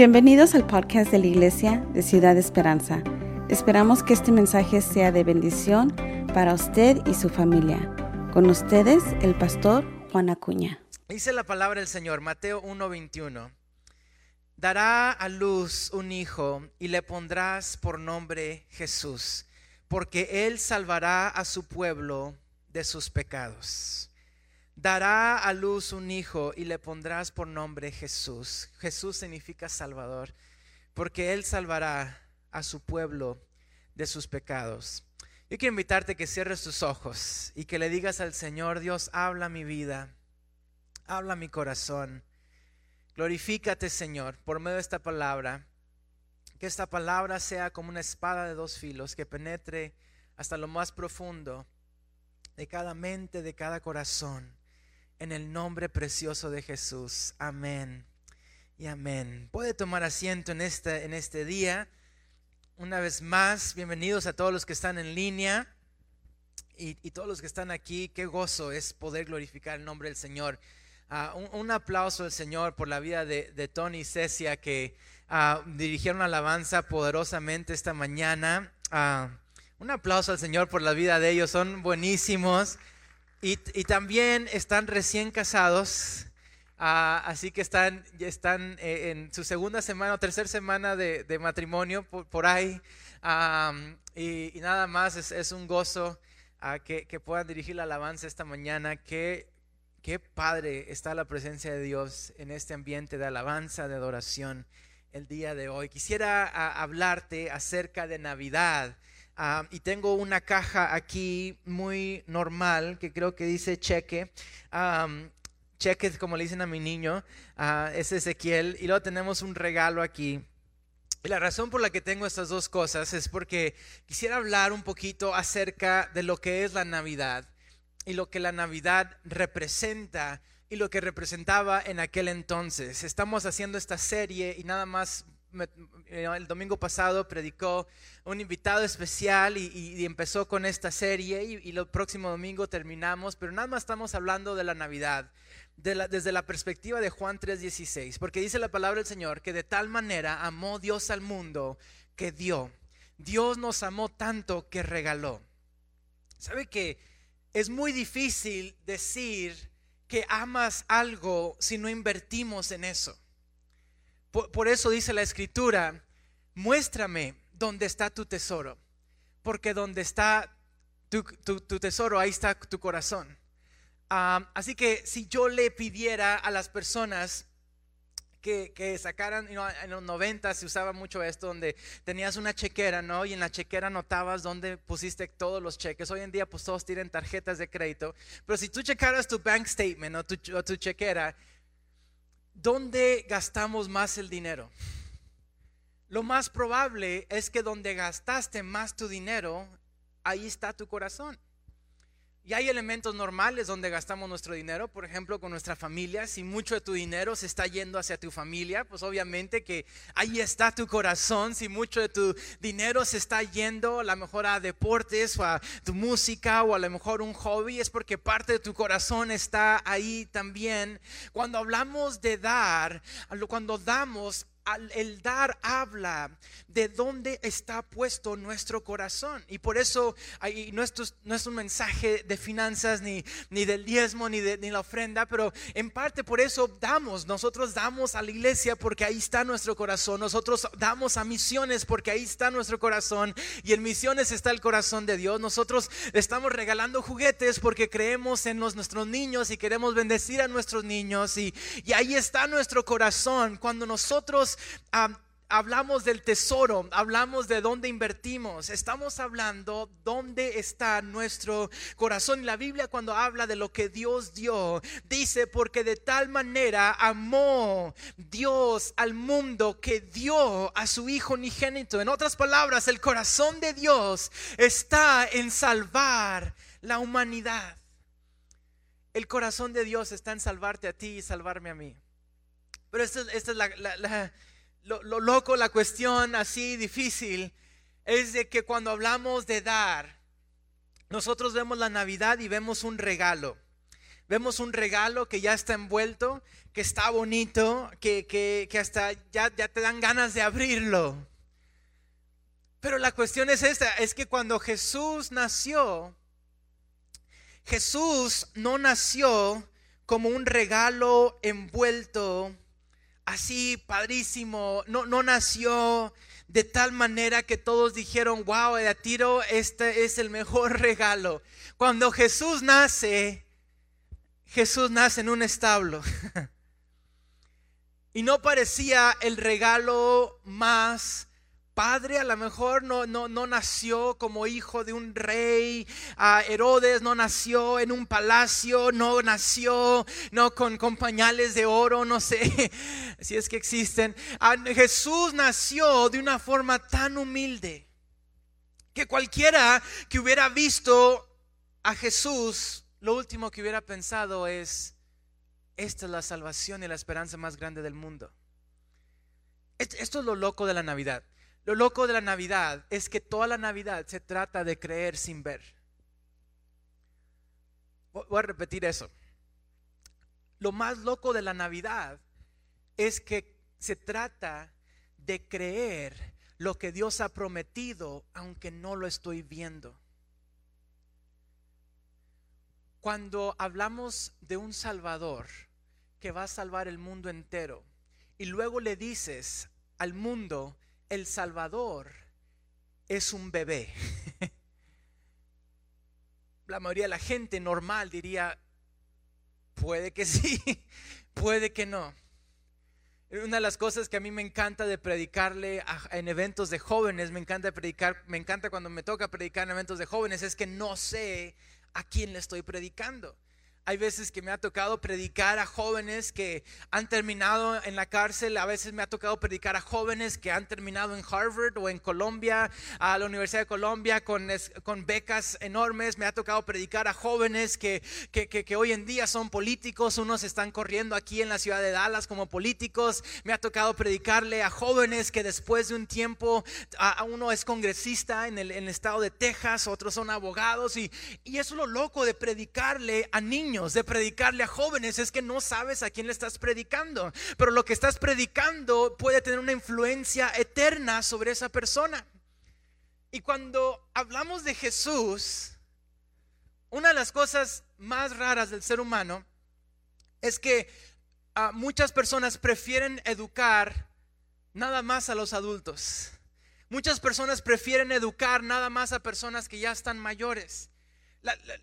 Bienvenidos al podcast de la Iglesia de Ciudad Esperanza. Esperamos que este mensaje sea de bendición para usted y su familia. Con ustedes, el pastor Juan Acuña. Dice la palabra del Señor, Mateo 1:21. Dará a luz un hijo y le pondrás por nombre Jesús, porque él salvará a su pueblo de sus pecados dará a luz un hijo y le pondrás por nombre Jesús. Jesús significa Salvador, porque Él salvará a su pueblo de sus pecados. Yo quiero invitarte que cierres tus ojos y que le digas al Señor, Dios, habla mi vida, habla mi corazón. Glorifícate, Señor, por medio de esta palabra. Que esta palabra sea como una espada de dos filos que penetre hasta lo más profundo de cada mente, de cada corazón en el nombre precioso de Jesús. Amén y amén. Puede tomar asiento en este, en este día. Una vez más, bienvenidos a todos los que están en línea y, todos los que están aquí. Qué gozo es poder glorificar el nombre del Señor. Ah, un, aplauso al Señor por la vida de, Tony y Cecia que uh, dirigieron alabanza poderosamente esta mañana. Ah, un aplauso al Señor por la vida de ellos, son buenísimos. Y, también están recién casados, ah, así que están, están eh, en su segunda semana o tercera semana de, matrimonio por, ahí. y, nada más es, un gozo uh, que, puedan dirigir la alabanza esta mañana. Qué, qué padre está la presencia de Dios en este ambiente de alabanza, de adoración el día de hoy. Quisiera ah, hablarte acerca de Navidad. Ah, y tengo una caja aquí muy normal que creo que dice cheque. cheque, como le dicen a mi niño, uh, es Ezequiel. Y luego tenemos un regalo aquí. Y la razón por la que tengo estas dos cosas es porque quisiera hablar un poquito acerca de lo que es la Navidad y lo que la Navidad representa y lo que representaba en aquel entonces. Estamos haciendo esta serie y nada más el domingo pasado predicó un invitado especial y, empezó con esta serie y, el próximo domingo terminamos, pero nada más estamos hablando de la Navidad. desde la perspectiva de Juan 3:16, porque dice la palabra del Señor que de tal manera amó Dios al mundo que dio. Dios nos amó tanto que regaló. ¿Sabe que es muy difícil decir que amas algo si no invertimos en eso? Por, eso dice la escritura, muéstrame dónde está tu tesoro, porque donde está tu, tesoro, ahí está tu corazón. así que si yo le pidiera a las personas que, sacaran, en los 90 se usaba mucho esto, donde tenías una chequera, ¿no? Y en la chequera anotabas dónde pusiste todos los cheques. Hoy en día, pues todos tienen tarjetas de crédito. Pero si tú checaras tu bank statement o tu, o tu chequera, ¿dónde gastamos más el dinero? Lo más probable es que donde gastaste más tu dinero, ahí está tu corazón. Y hay elementos normales donde gastamos nuestro dinero, por ejemplo, con nuestra familia. Si mucho de tu dinero se está yendo hacia tu familia, pues obviamente que ahí está tu corazón. Si mucho de tu dinero se está yendo a lo mejor a deportes o a tu música o a lo mejor un hobby, es porque parte de tu corazón está ahí también. Cuando hablamos de dar, cuando damos, el dar habla de dónde está puesto nuestro corazón. Y por eso no, es, un mensaje de finanzas, ni, ni del diezmo, ni de ni la ofrenda, pero en parte por eso damos. Nosotros damos a la iglesia porque ahí está nuestro corazón. Nosotros damos a misiones porque ahí está nuestro corazón. Y en misiones está el corazón de Dios. Nosotros estamos regalando juguetes porque creemos en nuestros niños y queremos bendecir a nuestros niños. Y, y ahí está nuestro corazón. Cuando nosotros hablamos del tesoro, hablamos de dónde invertimos, estamos hablando dónde está nuestro corazón. Y la Biblia cuando habla de lo que Dios dio, dice, porque de tal manera amó Dios al mundo que dio a su Hijo unigénito. En otras palabras, el corazón de Dios está en salvar la humanidad. El corazón de Dios está en salvarte a ti y salvarme a mí. Pero esta, es la lo, loco, la cuestión así difícil, es de que cuando hablamos de dar, nosotros vemos la Navidad y vemos un regalo. Vemos un regalo que ya está envuelto, que está bonito, que, que, que hasta ya, ya te dan ganas de abrirlo. Pero la cuestión es esta, es que cuando Jesús nació, Jesús no nació como un regalo envuelto, así padrísimo, no, no nació de tal manera que todos dijeron, wow, de tiro, este es el mejor regalo. Cuando Jesús nace, Jesús nace en un establo. y no parecía el regalo más padre, a lo mejor no, no, no nació como hijo de un rey, a Herodes no nació en un palacio, no nació no con, con pañales de oro, no sé si es que existen. Jesús nació de una forma tan humilde que cualquiera que hubiera visto a Jesús lo último que hubiera pensado es, esta es la salvación y la esperanza más grande del mundo. Esto es lo loco de la Navidad. Lo loco de la Navidad es que toda la Navidad se trata de creer sin ver. Voy a repetir eso. Lo más loco de la Navidad es que se trata de creer lo que Dios ha prometido aunque no lo estoy viendo. Cuando hablamos de un Salvador que va a salvar el mundo entero y luego le dices al mundo, el Salvador es un bebé. La mayoría de la gente normal diría, puede que sí, puede que no. Una de las cosas que a mí me encanta de predicarle en eventos de jóvenes, me encanta predicar, me encanta cuando me toca predicar en eventos de jóvenes, es que no sé a quién le estoy predicando. Hay veces que me ha tocado predicar a jóvenes que han terminado en la cárcel, a veces me ha tocado predicar a jóvenes que han terminado en Harvard o en Colombia, a la Universidad de Colombia con, con becas enormes, me ha tocado predicar a jóvenes que, que, que, hoy en día son políticos, unos están corriendo aquí en la ciudad de Dallas como políticos, me ha tocado predicarle a jóvenes que después de un tiempo, a, uno es congresista en el, en el, estado de Texas, otros son abogados. Y, y eso es lo loco de predicarle a niños de predicarle a jóvenes, es que no sabes a quién le estás predicando. Pero lo que estás predicando puede tener una influencia eterna sobre esa persona. Y cuando hablamos de Jesús, una de las cosas más raras del ser humano es que ah, muchas personas prefieren educar nada más a los adultos. Muchas personas prefieren educar nada más a personas que ya están mayores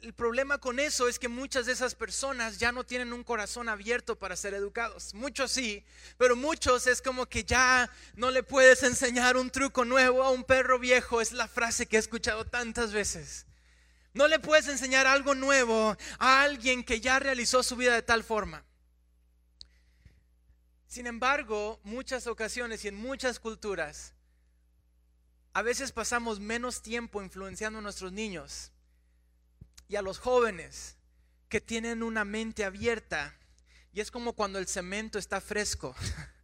el problema con eso es que muchas de esas personas ya no tienen un corazón abierto para ser educados. Muchos sí, pero muchos es como que ya no le puedes enseñar un truco nuevo a un perro viejo. Es la frase que he escuchado tantas veces. No le puedes enseñar algo nuevo a alguien que ya realizó su vida de tal forma. Sin embargo, muchas ocasiones y en muchas culturas, a veces pasamos menos tiempo influenciando a nuestros niños y a los jóvenes que tienen una mente abierta. Y es como cuando el cemento está fresco.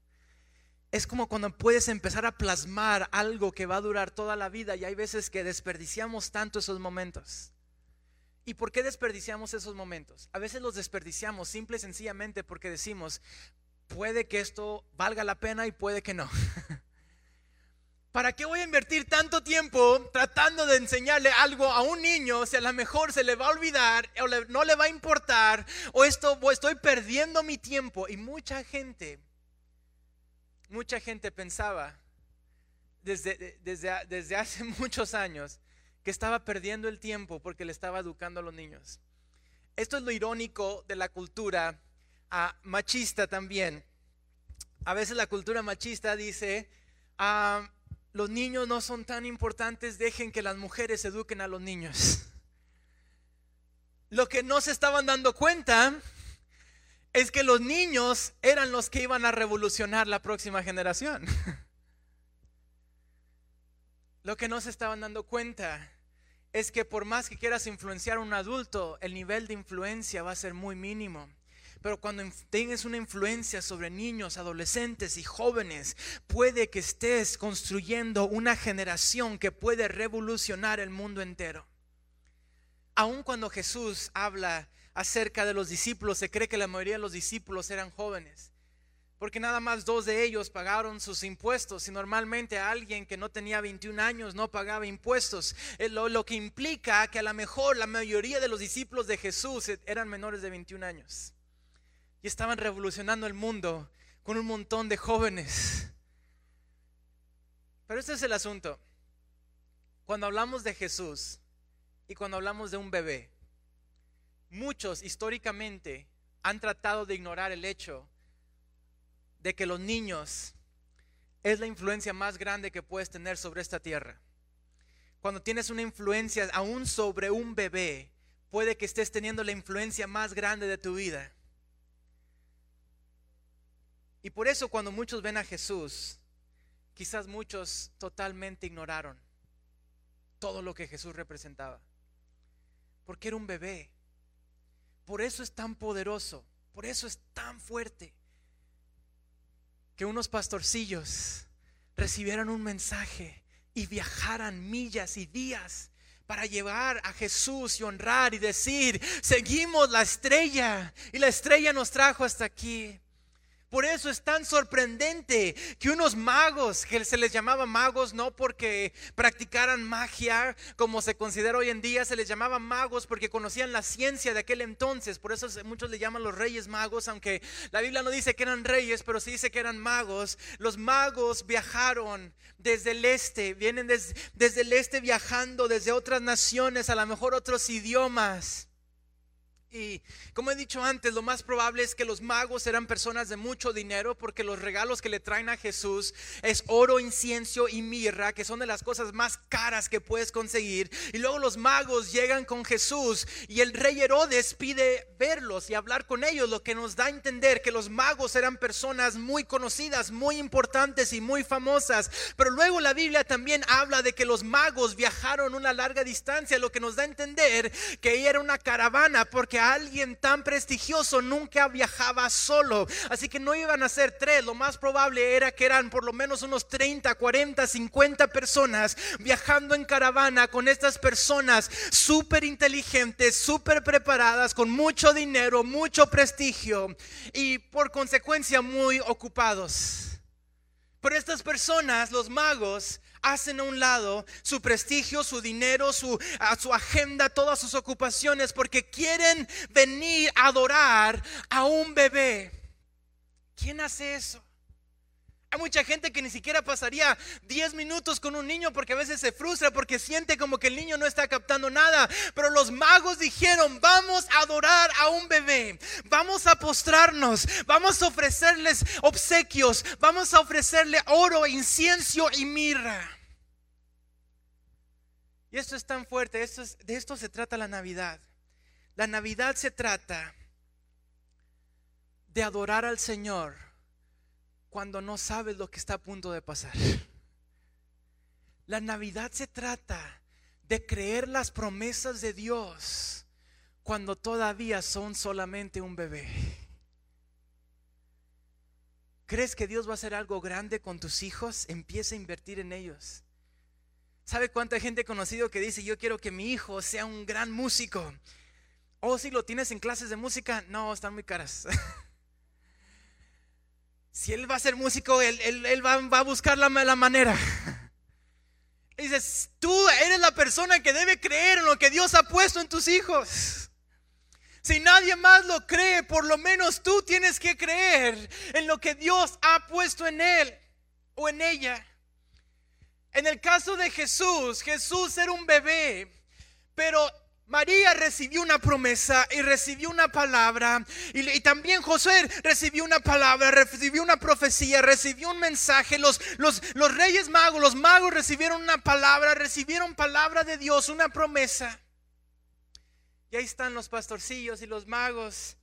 Es como cuando puedes empezar a plasmar algo que va a durar toda la vida y hay veces que desperdiciamos tanto esos momentos. ¿Y por qué desperdiciamos esos momentos? A veces los desperdiciamos simple y sencillamente porque decimos, puede que esto valga la pena y puede que no. ¿Para qué voy a invertir tanto tiempo tratando de enseñarle algo a un niño si a lo mejor se le va a olvidar o no le va a importar o esto o estoy perdiendo mi tiempo? Y mucha gente, mucha gente pensaba desde, desde, desde hace muchos años que estaba perdiendo el tiempo porque le estaba educando a los niños. Esto es lo irónico de la cultura ah, machista también. A veces la cultura machista dice, ah, los niños no son tan importantes, dejen que las mujeres eduquen a los niños. Lo que no se estaban dando cuenta es que los niños eran los que iban a revolucionar la próxima generación. Lo que no se estaban dando cuenta es que por más que quieras influenciar a un adulto, el nivel de influencia va a ser muy mínimo. Pero cuando tengas una influencia sobre niños, adolescentes y jóvenes, puede que estés construyendo una generación que puede revolucionar el mundo entero. Aun cuando Jesús habla acerca de los discípulos, se cree que la mayoría de los discípulos eran jóvenes porque nada más dos de ellos pagaron sus impuestos y normalmente alguien que no tenía 21 años no pagaba impuestos, eh, lo, lo, que implica que a lo mejor la mayoría de los discípulos de Jesús eran menores de 21 años y estaban revolucionando el mundo con un montón de jóvenes. Pero este es el asunto. Cuando hablamos de Jesús y cuando hablamos de un bebé, muchos históricamente han tratado de ignorar el hecho de que los niños es la influencia más grande que puedes tener sobre esta tierra. Cuando tienes una influencia aún sobre un bebé, puede que estés teniendo la influencia más grande de tu vida. Y por eso cuando muchos ven a Jesús, quizás muchos totalmente ignoraron todo lo que Jesús representaba. Porque era un bebé. Por eso es tan poderoso. Por eso es tan fuerte que unos pastorcillos recibieran un mensaje y viajaran millas y días para llevar a Jesús y honrar y decir, seguimos la estrella y la estrella nos trajo hasta aquí. Por eso es tan sorprendente que unos magos, que se les llamaba magos no porque practicaran magia como se considera hoy en día, se les llamaba magos porque conocían la ciencia de aquel entonces. Por eso muchos le llaman los reyes magos, aunque la Biblia no dice que eran reyes, pero sí dice que eran magos. Los magos viajaron desde el este, vienen desde, desde el este viajando desde otras naciones, a lo mejor otros idiomas y como he dicho antes, lo más probable es que los magos eran personas de mucho dinero porque los regalos que le traen a Jesús es oro, incienso y mirra, que son de las cosas más caras que puedes conseguir. Y luego los magos llegan con Jesús y el rey Herodes pide verlos y hablar con ellos, lo que nos da a entender que los magos eran personas muy conocidas, muy importantes y muy famosas. Pero luego la Biblia también habla de que los magos viajaron una larga distancia, lo que nos da a entender que era una caravana porque alguien tan prestigioso nunca viajaba solo. Así que no iban a ser tres, lo más probable era que eran por lo menos unos 30, 40, 50 personas viajando en caravana con estas personas súper inteligentes, súper preparadas, con mucho dinero, mucho prestigio y por consecuencia muy ocupados. Pero estas personas, los magos, hacen a un lado su prestigio, su dinero, su, agenda, todas sus ocupaciones, porque quieren venir a adorar a un bebé. ¿Quién hace eso? Hay mucha gente que ni siquiera pasaría 10 minutos con un niño porque a veces se frustra porque siente como que el niño no está captando nada. Pero los magos dijeron, vamos a adorar a un bebé, vamos a postrarnos, vamos a ofrecerles obsequios, vamos a ofrecerle oro, incienso y mirra. Y esto es tan fuerte, de esto se trata la Navidad. La Navidad se trata de adorar al Señor cuando no sabes lo que está a punto de pasar. La Navidad se trata de creer las promesas de Dios cuando todavía son solamente un bebé. ¿Crees que Dios va a hacer algo grande con tus hijos? Empieza a invertir en ellos. ¿Sabe cuánta gente he conocido que dice, yo quiero que mi hijo sea un gran músico? O oh, si lo tienes en clases de música, no, están muy caras. si él va a ser músico, él, va, a buscar la, la manera. dices, tú eres la persona que debe creer en lo que Dios ha puesto en tus hijos. Si nadie más lo cree, por lo menos tú tienes que creer en lo que Dios ha puesto en él o en ella. En el caso de Jesús, Jesús era un bebé, pero María recibió una promesa y recibió una palabra. Y, también José recibió una palabra, recibió una profecía, recibió un mensaje. Los, los, los reyes magos, los magos recibieron una palabra, recibieron palabra de Dios, una promesa. Y ahí están los pastorcillos y los magos.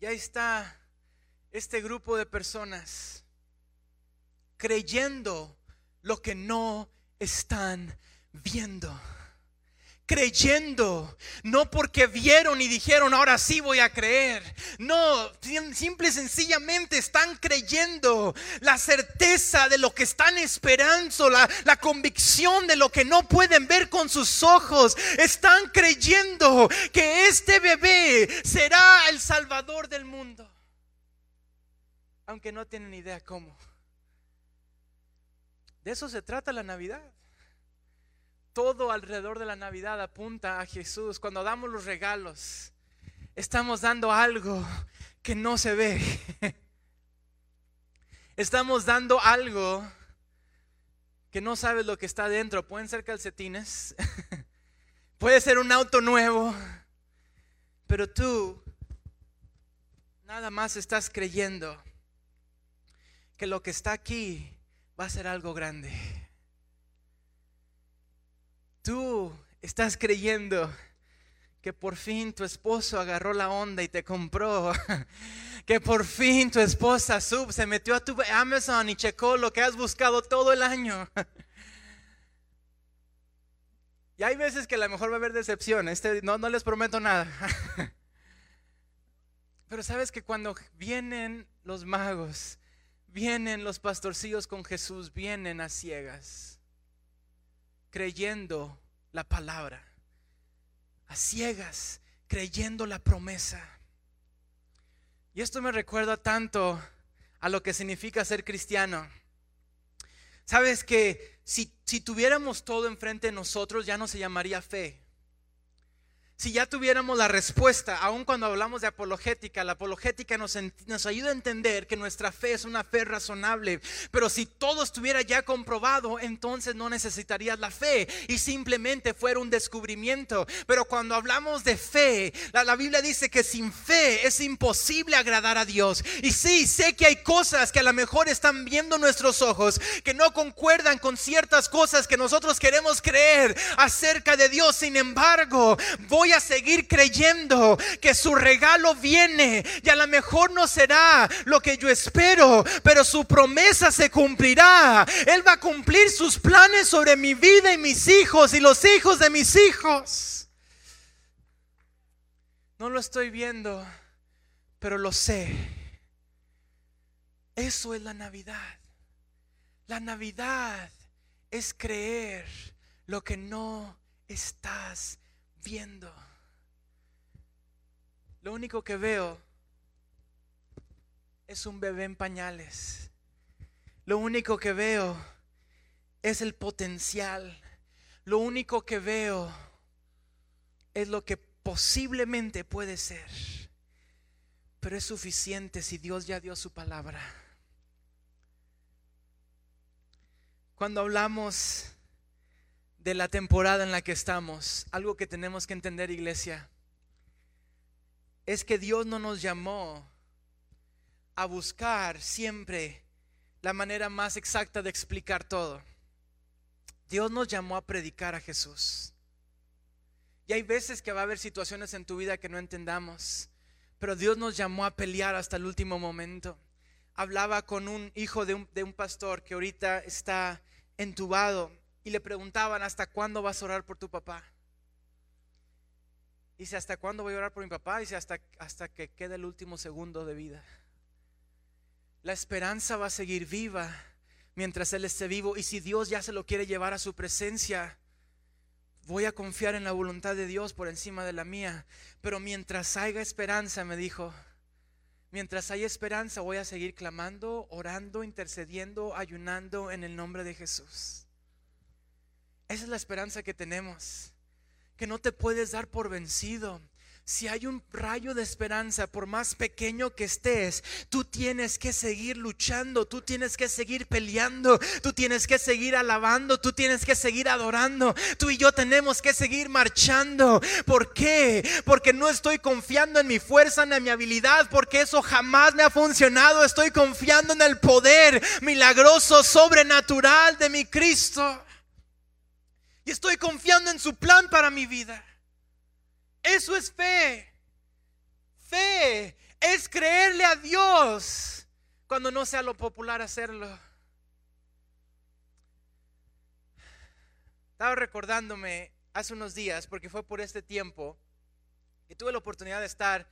Y ahí está este grupo de personas creyendo lo que no están viendo creyendo, no porque vieron y dijeron, ahora sí voy a creer. No, simple y sencillamente están creyendo la certeza de lo que están esperando, la, la convicción de lo que no pueden ver con sus ojos. Están creyendo que este bebé será el salvador del mundo, aunque no tienen idea cómo. De eso se trata la Navidad todo alrededor de la Navidad apunta a Jesús. Cuando damos los regalos, estamos dando algo que no se ve. Estamos dando algo que no sabes lo que está dentro. Pueden ser calcetines, puede ser un auto nuevo, pero tú nada más estás creyendo que lo que está aquí va a ser algo grande tú estás creyendo que por fin tu esposo agarró la onda y te compró, que por fin tu esposa sub, se metió a tu Amazon y checó lo que has buscado todo el año. Y hay veces que a lo mejor va a haber decepción, este, no, no les prometo nada. Pero sabes que cuando vienen los magos, vienen los pastorcillos con Jesús, vienen a ciegas creyendo la palabra, a ciegas, creyendo la promesa. Y esto me recuerda tanto a lo que significa ser cristiano. Sabes que si, si tuviéramos todo enfrente de nosotros ya no se llamaría fe, si ya tuviéramos la respuesta, aun cuando hablamos de apologética, la apologética nos, nos, ayuda a entender que nuestra fe es una fe razonable, pero si todo estuviera ya comprobado, entonces no necesitarías la fe y simplemente fuera un descubrimiento. Pero cuando hablamos de fe, la, la Biblia dice que sin fe es imposible agradar a Dios. Y sí, sé que hay cosas que a lo mejor están viendo nuestros ojos, que no concuerdan con ciertas cosas que nosotros queremos creer acerca de Dios. Sin embargo, a seguir creyendo que su regalo viene y a lo mejor no será lo que yo espero, pero su promesa se cumplirá. Él va a cumplir sus planes sobre mi vida y mis hijos y los hijos de mis hijos. No lo estoy viendo, pero lo sé. Eso es la Navidad. La Navidad es creer lo que no estás viendo. Lo único que veo es un bebé en pañales. Lo único que veo es el potencial. Lo único que veo es lo que posiblemente puede ser. Pero es suficiente si Dios ya dio su palabra. Cuando hablamos de la temporada en la que estamos, algo que tenemos que entender, iglesia, es que Dios no nos llamó a buscar siempre la manera más exacta de explicar todo. Dios nos llamó a predicar a Jesús. Y hay veces que va a haber situaciones en tu vida que no entendamos, pero Dios nos llamó a pelear hasta el último momento. Hablaba con un hijo de un, pastor que ahorita está entubado y le preguntaban, ¿hasta cuándo vas a orar por tu papá? Dice, ¿hasta cuándo voy a orar por mi papá? Dice, hasta, hasta que quede el último segundo de vida. La esperanza va a seguir viva mientras Él esté vivo. Y si Dios ya se lo quiere llevar a su presencia, voy a confiar en la voluntad de Dios por encima de la mía. Pero mientras haya esperanza, me dijo, mientras haya esperanza voy a seguir clamando, orando, intercediendo, ayunando en el nombre de Jesús. Esa es la esperanza que tenemos, que no te puedes dar por vencido. Si hay un rayo de esperanza, por más pequeño que estés, tú tienes que seguir luchando, tú tienes que seguir peleando, tú tienes que seguir alabando, tú tienes que seguir adorando, tú y yo tenemos que seguir marchando. ¿Por qué? Porque no estoy confiando en mi fuerza, ni en mi habilidad, porque eso jamás me ha funcionado. Estoy confiando en el poder milagroso, sobrenatural de mi Cristo. Y estoy confiando en su plan para mi vida. Eso es fe. Fe es creerle a Dios cuando no sea lo popular hacerlo. Estaba recordándome hace unos días, porque fue por este tiempo, que tuve la oportunidad de estar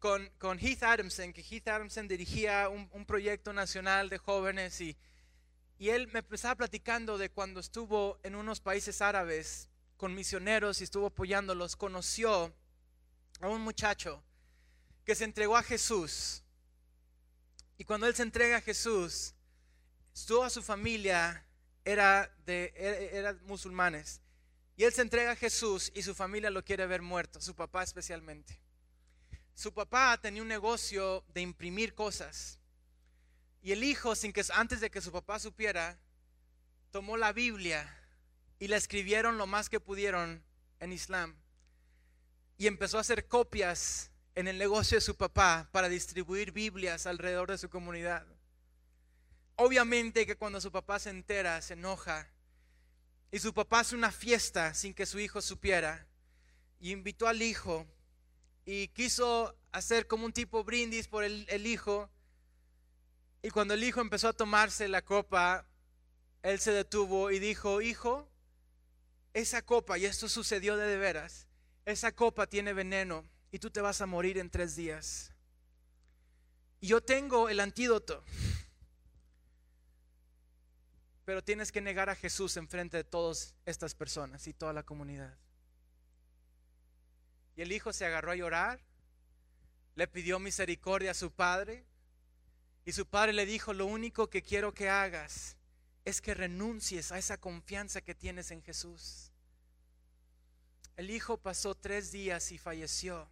con, con Heath Adamson, que Heath Adamson dirigía un, un proyecto nacional de jóvenes y, y él me estaba platicando de cuando estuvo en unos países árabes con misioneros y estuvo apoyándolos, conoció a un muchacho que se entregó a Jesús. Y cuando él se entrega a Jesús, toda su familia era de era, musulmanes. Y él se entrega a Jesús y su familia lo quiere ver muerto, su papá especialmente. Su papá tenía un negocio de imprimir cosas. Y el hijo, sin que antes de que su papá supiera, tomó la Biblia y la escribieron lo más que pudieron en Islam. Y empezó a hacer copias en el negocio de su papá para distribuir Biblias alrededor de su comunidad. Obviamente que cuando su papá se entera, se enoja. Y su papá hace una fiesta sin que su hijo supiera. Y invitó al hijo. Y quiso hacer como un tipo brindis por el, el hijo. Y cuando el hijo empezó a tomarse la copa, él se detuvo y dijo, hijo, esa copa, y esto sucedió de, veras, esa copa tiene veneno y tú te vas a morir en tres días. Y yo tengo el antídoto pero tienes que negar a Jesús en frente de todas estas personas y toda la comunidad. Y el hijo se agarró a llorar, le pidió misericordia a su padre, y su padre le dijo, lo único que quiero que hagas es que renuncies a esa confianza que tienes en Jesús. El hijo pasó tres días y falleció.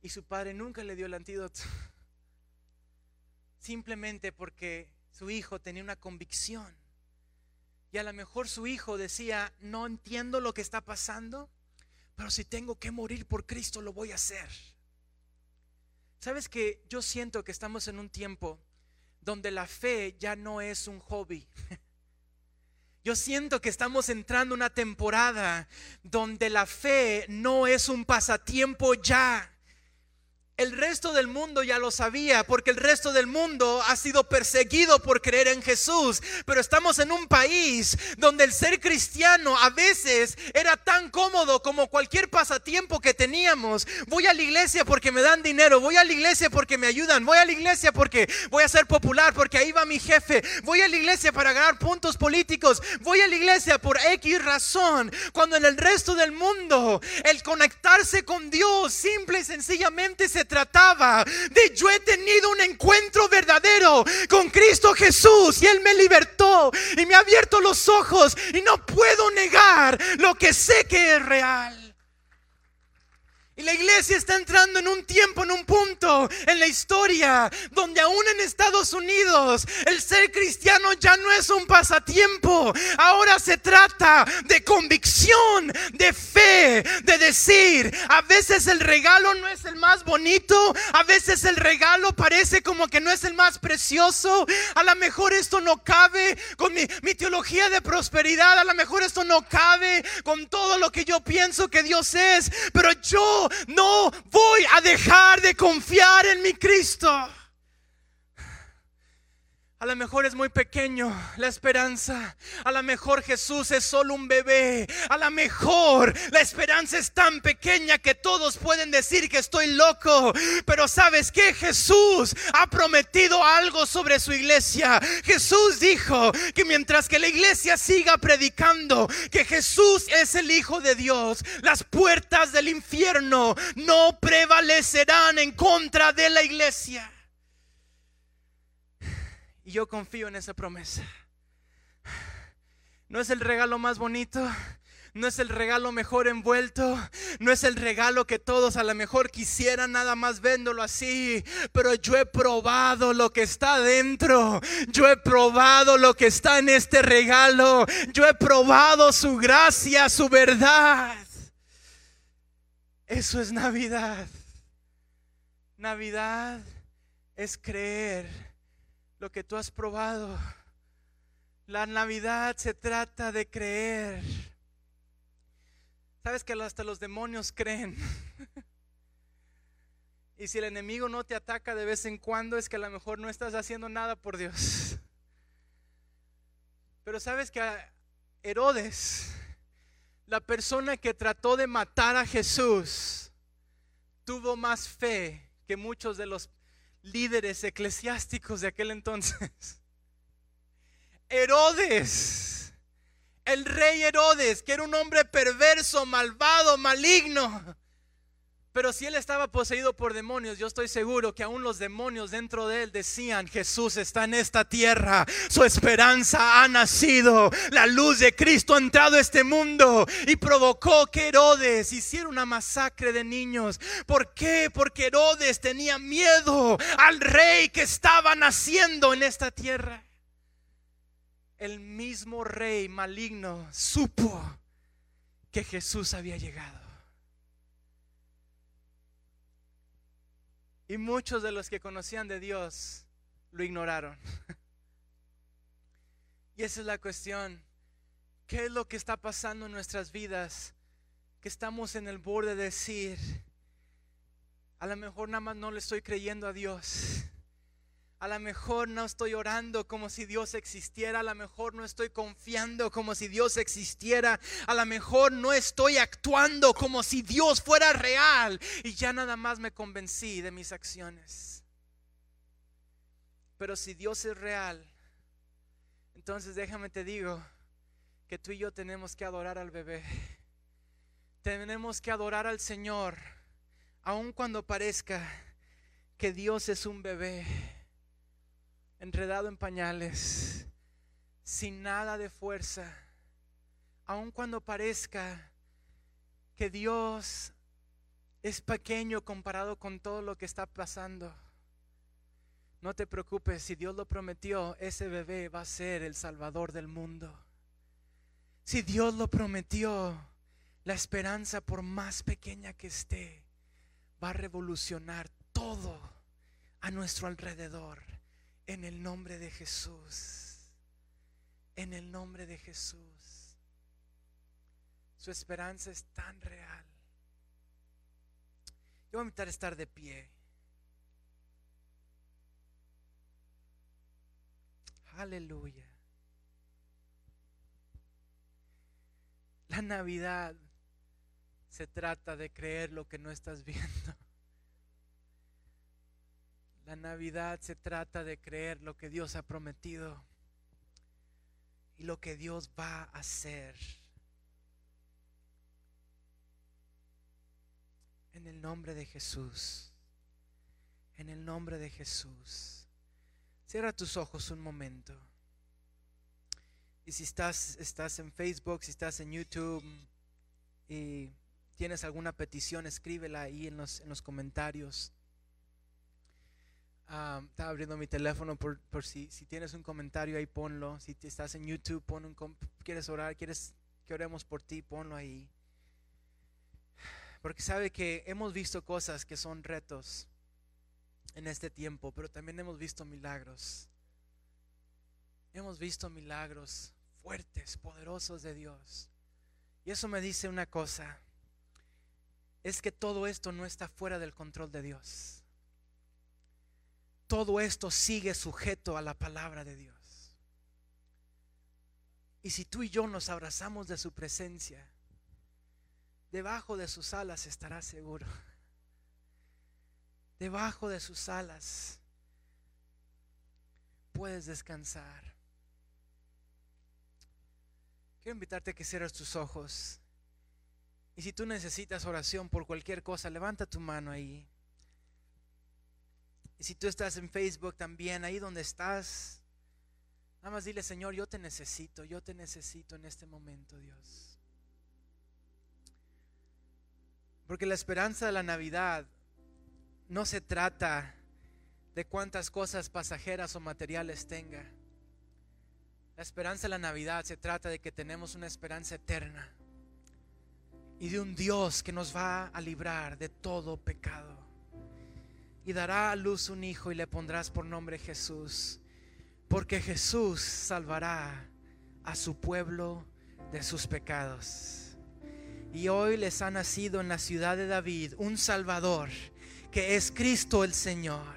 Y su padre nunca le dio el antídoto. Simplemente porque su hijo tenía una convicción. Y a lo mejor su hijo decía, no entiendo lo que está pasando, pero si tengo que morir por Cristo, lo voy a hacer. Sabes que yo siento que estamos en un tiempo donde la fe ya no es un hobby. Yo siento que estamos entrando en una temporada donde la fe no es un pasatiempo ya. El resto del mundo ya lo sabía porque el resto del mundo ha sido perseguido por creer en Jesús. Pero estamos en un país donde el ser cristiano a veces era tan cómodo como cualquier pasatiempo que teníamos. Voy a la iglesia porque me dan dinero, voy a la iglesia porque me ayudan, voy a la iglesia porque voy a ser popular, porque ahí va mi jefe, voy a la iglesia para ganar puntos políticos, voy a la iglesia por X razón. Cuando en el resto del mundo el conectarse con Dios simple y sencillamente se trataba de yo he tenido un encuentro verdadero con Cristo Jesús y Él me libertó y me ha abierto los ojos y no puedo negar lo que sé que es real. Y la iglesia está entrando en un tiempo, en un punto en la historia donde aún en Estados Unidos el ser cristiano ya no es un pasatiempo. Ahora se trata de convicción, de fe, de decir, a veces el regalo no es el más bonito, a veces el regalo parece como que no es el más precioso. A lo mejor esto no cabe con mi, teología de prosperidad, a lo mejor esto no cabe con todo lo que yo pienso que Dios es, pero yo no voy a dejar de confiar en mi Cristo. A lo mejor es muy pequeño la esperanza. A lo mejor Jesús es solo un bebé. A lo mejor la esperanza es tan pequeña que todos pueden decir que estoy loco. Pero sabes que Jesús ha prometido algo sobre su iglesia. Jesús dijo que mientras que la iglesia siga predicando que Jesús es el Hijo de Dios, las puertas del infierno no prevalecerán en contra de la iglesia. Y yo confío en esa promesa. No es el regalo más bonito, no es el regalo mejor envuelto, no es el regalo que todos a lo mejor quisieran nada más viéndolo así, pero yo he probado lo que está dentro, yo he probado lo que está en este regalo, yo he probado su gracia, su verdad. Eso es Navidad. Navidad es creer lo que tú has probado. La Navidad se trata de creer. Sabes que hasta los demonios creen. Y si el enemigo no te ataca de vez en cuando es que a lo mejor no estás haciendo nada por Dios. Pero sabes que Herodes la persona que trató de matar a Jesús tuvo más fe que muchos de los líderes eclesiásticos de aquel entonces. Herodes, el rey Herodes, que era un hombre perverso, malvado, maligno, pero si él estaba poseído por demonios, yo estoy seguro que aún los demonios dentro de él decían, Jesús está en esta tierra, su esperanza ha nacido, la luz de Cristo ha entrado a este mundo y provocó que Herodes hiciera una masacre de niños. ¿Por qué? Porque Herodes tenía miedo al rey que estaba naciendo en esta tierra. El mismo rey maligno supo que Jesús había llegado. Y muchos de los que conocían de Dios lo ignoraron. Y esa es la cuestión. ¿Qué es lo que está pasando en nuestras vidas? Que estamos en el borde de decir, a lo mejor nada más no le estoy creyendo a Dios. A lo mejor no estoy orando como si Dios existiera, a lo mejor no estoy confiando como si Dios existiera, a lo mejor no estoy actuando como si Dios fuera real y ya nada más me convencí de mis acciones. Pero si Dios es real, entonces déjame te digo que tú y yo tenemos que adorar al bebé. Tenemos que adorar al Señor, aun cuando parezca que Dios es un bebé enredado en pañales, sin nada de fuerza, aun cuando parezca que Dios es pequeño comparado con todo lo que está pasando. No te preocupes, si Dios lo prometió, ese bebé va a ser el Salvador del mundo. Si Dios lo prometió, la esperanza, por más pequeña que esté, va a revolucionar todo a nuestro alrededor. En el nombre de Jesús. En el nombre de Jesús. Su esperanza es tan real. Yo voy a invitar a estar de pie. Aleluya. La Navidad se trata de creer lo que no estás viendo. La Navidad se trata de creer lo que Dios ha prometido y lo que Dios va a hacer. En el nombre de Jesús. En el nombre de Jesús. Cierra tus ojos un momento. Y si estás, estás en Facebook, si estás en YouTube y tienes alguna petición, escríbela ahí en los, en los comentarios. Ah, estaba abriendo mi teléfono por, si, si, tienes un comentario ahí, ponlo. Si estás en YouTube, pon un, quieres orar, quieres que oremos por ti, ponlo ahí. Porque sabe que hemos visto cosas que son retos en este tiempo, pero también hemos visto milagros. Hemos visto milagros fuertes, poderosos de Dios. Y eso me dice una cosa, es que todo esto no está fuera del control de Dios todo esto sigue sujeto a la palabra de Dios. Y si tú y yo nos abrazamos de su presencia, debajo de sus alas estarás seguro. Debajo de sus alas puedes descansar. Quiero invitarte a que cierres tus ojos. Y si tú necesitas oración por cualquier cosa, levanta tu mano ahí. Y si tú estás en Facebook también, ahí donde estás, nada más dile, Señor, yo te necesito, yo te necesito en este momento, Dios. Porque la esperanza de la Navidad no se trata de cuántas cosas pasajeras o materiales tenga. La esperanza de la Navidad se trata de que tenemos una esperanza eterna y de un Dios que nos va a librar de todo pecado y dará a luz un hijo y le pondrás por nombre Jesús, porque Jesús salvará a su pueblo de sus pecados. Y hoy les ha nacido en la ciudad de David un Salvador, que es Cristo el Señor.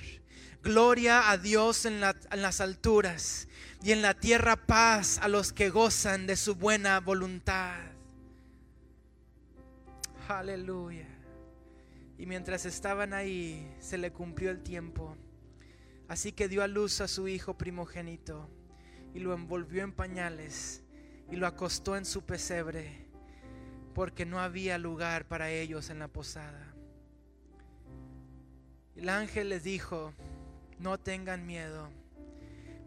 Gloria a Dios en, en, las alturas y en la tierra paz a los que gozan de su buena voluntad. Aleluya. Y mientras estaban ahí, se le cumplió el tiempo. Así que dio a luz a su hijo primogénito y lo envolvió en pañales y lo acostó en su pesebre, porque no había lugar para ellos en la posada. El ángel les dijo, no tengan miedo,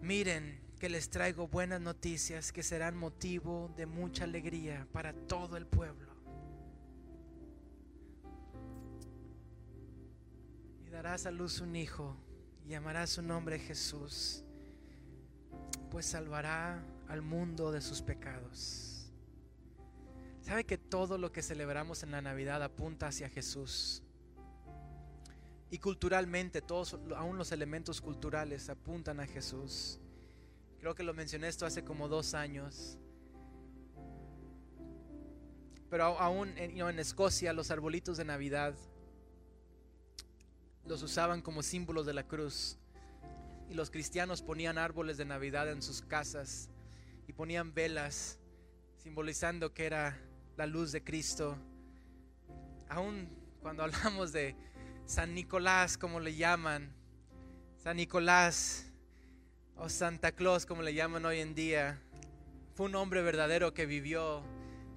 miren que les traigo buenas noticias que serán motivo de mucha alegría para todo el pueblo. Darás a luz un hijo y llamará su nombre Jesús, pues salvará al mundo de sus pecados. ¿Sabe que todo lo que celebramos en la Navidad apunta hacia Jesús? Y culturalmente, todos, aún los elementos culturales apuntan a Jesús. Creo que lo mencioné esto hace como dos años. Pero aún en Escocia los arbolitos de Navidad los usaban como símbolos de la cruz. Y los cristianos ponían árboles de Navidad en sus casas y ponían velas simbolizando que era la luz de Cristo. Aún cuando hablamos de San Nicolás, como le llaman, San Nicolás o Santa Claus, como le llaman hoy en día, fue un hombre verdadero que vivió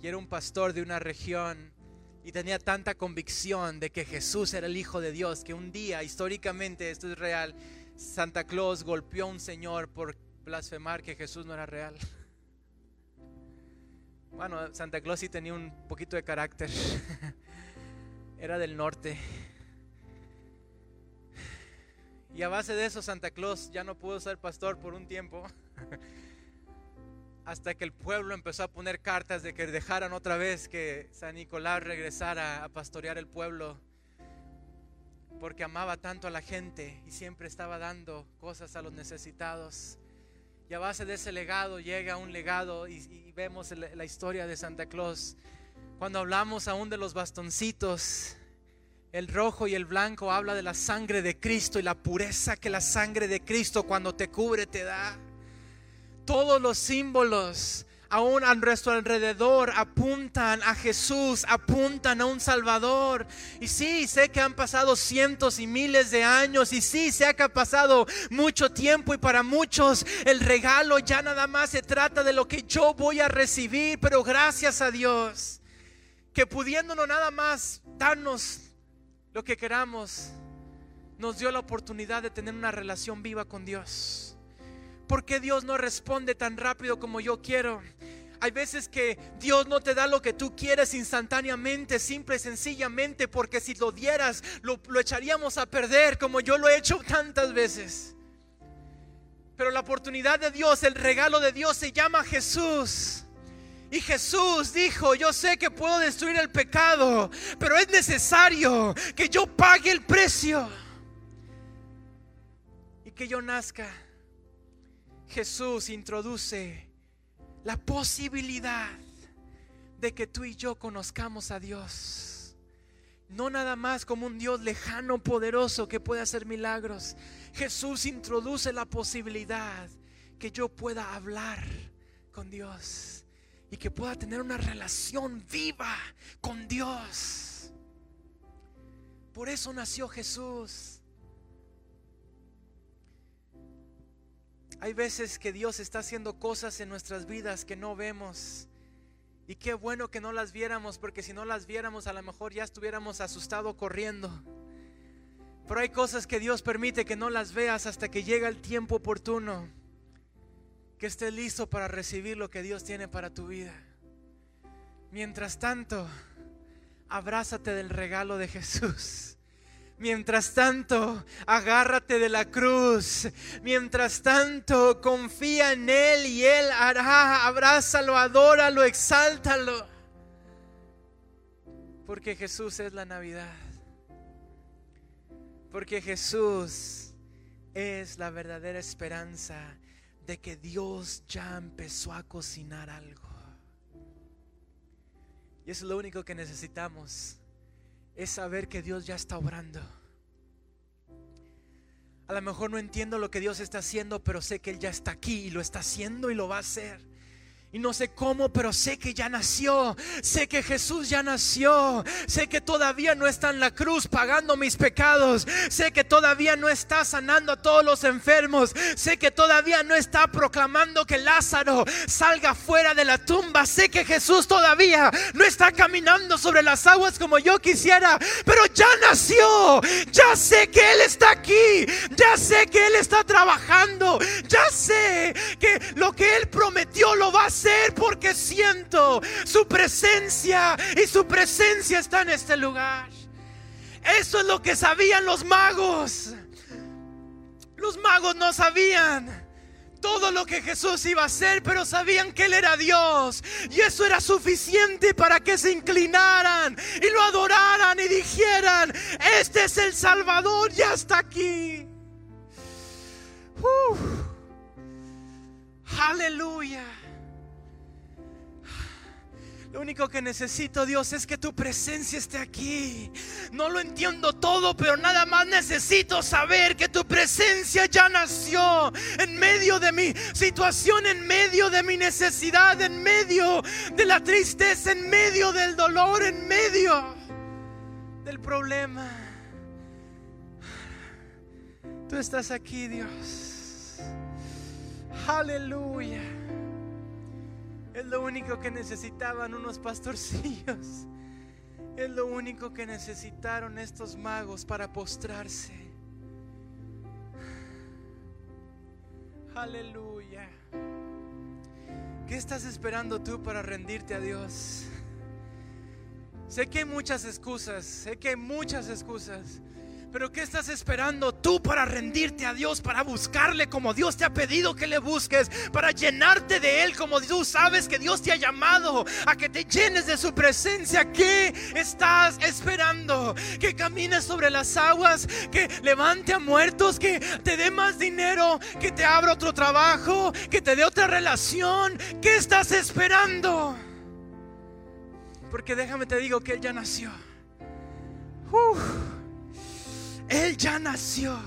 y era un pastor de una región y tenía tanta convicción de que Jesús era el Hijo de Dios que un día, históricamente, esto es real, Santa Claus golpeó a un señor por blasfemar que Jesús no era real. Bueno, Santa Claus sí tenía un poquito de carácter. Era del norte. Y a base de eso Santa Claus ya no pudo ser pastor por un tiempo. hasta que el pueblo empezó a poner cartas de que dejaran otra vez que San Nicolás regresara a pastorear el pueblo, porque amaba tanto a la gente y siempre estaba dando cosas a los necesitados. Y a base de ese legado llega un legado y, vemos la historia de Santa Claus. Cuando hablamos aún de los bastoncitos, el rojo y el blanco habla de la sangre de Cristo y la pureza que la sangre de Cristo cuando te cubre te da todos los símbolos aún a nuestro alrededor apuntan a Jesús, apuntan a un Salvador. Y sí, sé que han pasado cientos y miles de años y sí, sé que ha pasado mucho tiempo y para muchos el regalo ya nada más se trata de lo que yo voy a recibir, pero gracias a Dios que pudiéndonos nada más darnos lo que queramos, nos dio la oportunidad de tener una relación viva con Dios. ¿Por qué Dios no responde tan rápido como yo quiero? Hay veces que Dios no te da lo que tú quieres instantáneamente, simple y sencillamente, porque si lo dieras, lo, lo, echaríamos a perder, como yo lo he hecho tantas veces. Pero la oportunidad de Dios, el regalo de Dios se llama Jesús. Y Jesús dijo, yo sé que puedo destruir el pecado, pero es necesario que yo pague el precio y que yo nazca Jesús introduce la posibilidad de que tú y yo conozcamos a Dios. No nada más como un Dios lejano, poderoso que puede hacer milagros. Jesús introduce la posibilidad que yo pueda hablar con Dios y que pueda tener una relación viva con Dios. Por eso nació Jesús. Hay veces que Dios está haciendo cosas en nuestras vidas que no vemos. Y qué bueno que no las viéramos, porque si no las viéramos a lo mejor ya estuviéramos asustados corriendo. Pero hay cosas que Dios permite que no las veas hasta que llega el tiempo oportuno. Que estés listo para recibir lo que Dios tiene para tu vida. Mientras tanto, abrázate del regalo de Jesús. Mientras tanto, agárrate de la cruz. Mientras tanto, confía en Él y Él hará. Abrázalo, adóralo, exáltalo. Porque Jesús es la Navidad. Porque Jesús es la verdadera esperanza de que Dios ya empezó a cocinar algo. Y es lo único que necesitamos es saber que Dios ya está obrando. A lo mejor no entiendo lo que Dios está haciendo, pero sé que Él ya está aquí y lo está haciendo y lo va a hacer. Y no sé cómo, pero sé que ya nació. Sé que Jesús ya nació. Sé que todavía no está en la cruz pagando mis pecados. Sé que todavía no está sanando a todos los enfermos. Sé que todavía no está proclamando que Lázaro salga fuera de la tumba. Sé que Jesús todavía no está caminando sobre las aguas como yo quisiera. Pero ya nació. Ya sé que Él está aquí. Ya sé que Él está trabajando. Ya sé que lo que Él prometió lo va a hacer porque siento su presencia y su presencia está en este lugar. Eso es lo que sabían los magos. Los magos no sabían todo lo que Jesús iba a hacer, pero sabían que Él era Dios. Y eso era suficiente para que se inclinaran y lo adoraran y dijeran, este es el Salvador, ya está aquí. Aleluya. Lo único que necesito, Dios, es que tu presencia esté aquí. No lo entiendo todo, pero nada más necesito saber que tu presencia ya nació en medio de mi situación, en medio de mi necesidad, en medio de la tristeza, en medio del dolor, en medio del problema. Tú estás aquí, Dios. Aleluya. Es lo único que necesitaban unos pastorcillos. Es lo único que necesitaron estos magos para postrarse. Aleluya. ¿Qué estás esperando tú para rendirte a Dios? Sé que hay muchas excusas, sé que hay muchas excusas. Pero ¿qué estás esperando tú para rendirte a Dios, para buscarle como Dios te ha pedido que le busques, para llenarte de Él como tú sabes que Dios te ha llamado a que te llenes de su presencia? ¿Qué estás esperando? Que camines sobre las aguas, que levante a muertos, que te dé más dinero, que te abra otro trabajo, que te dé otra relación. ¿Qué estás esperando? Porque déjame te digo que Él ya nació. Él ya nació.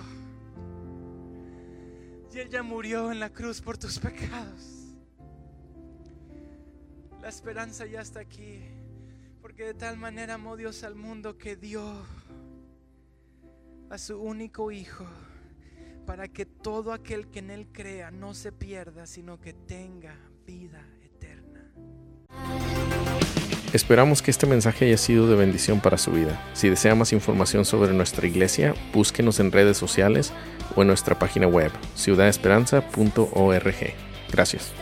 Y Él ya murió en la cruz por tus pecados. La esperanza ya está aquí. Porque de tal manera amó Dios al mundo que dio a su único Hijo para que todo aquel que en Él crea no se pierda, sino que tenga vida Esperamos que este mensaje haya sido de bendición para su vida. Si desea más información sobre nuestra iglesia, búsquenos en redes sociales o en nuestra página web ciudadesperanza.org. Gracias.